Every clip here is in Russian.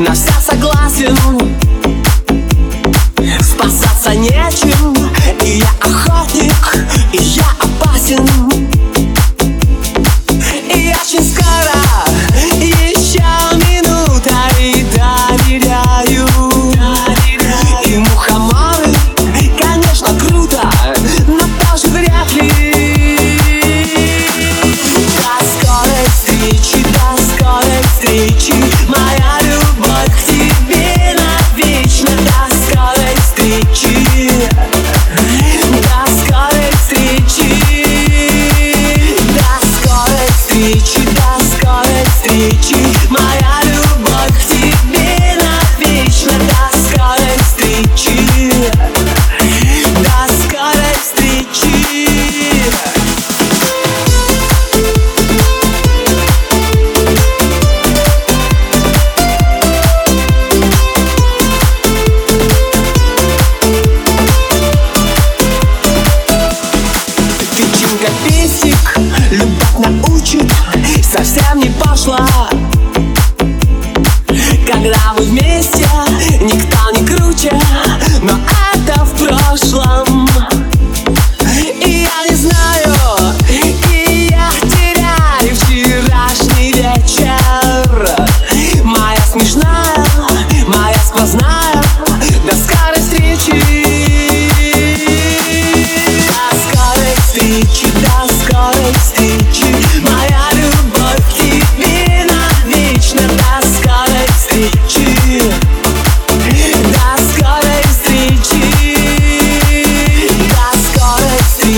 нас я согласен совсем не пошла.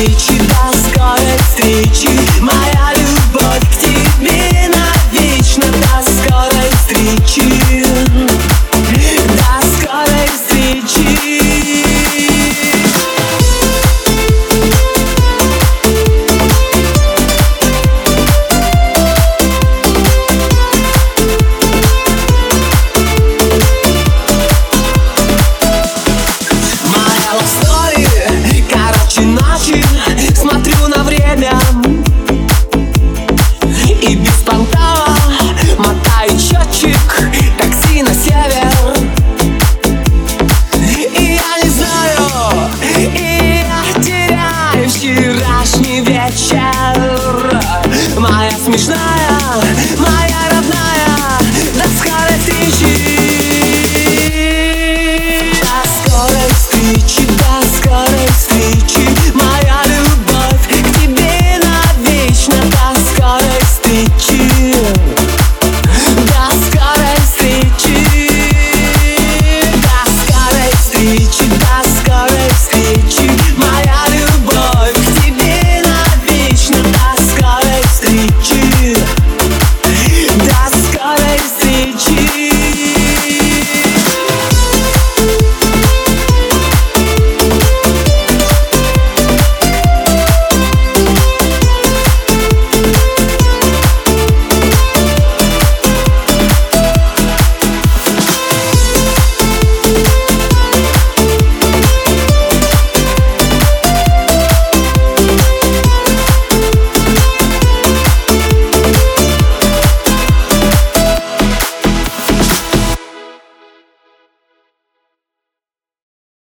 hate you child.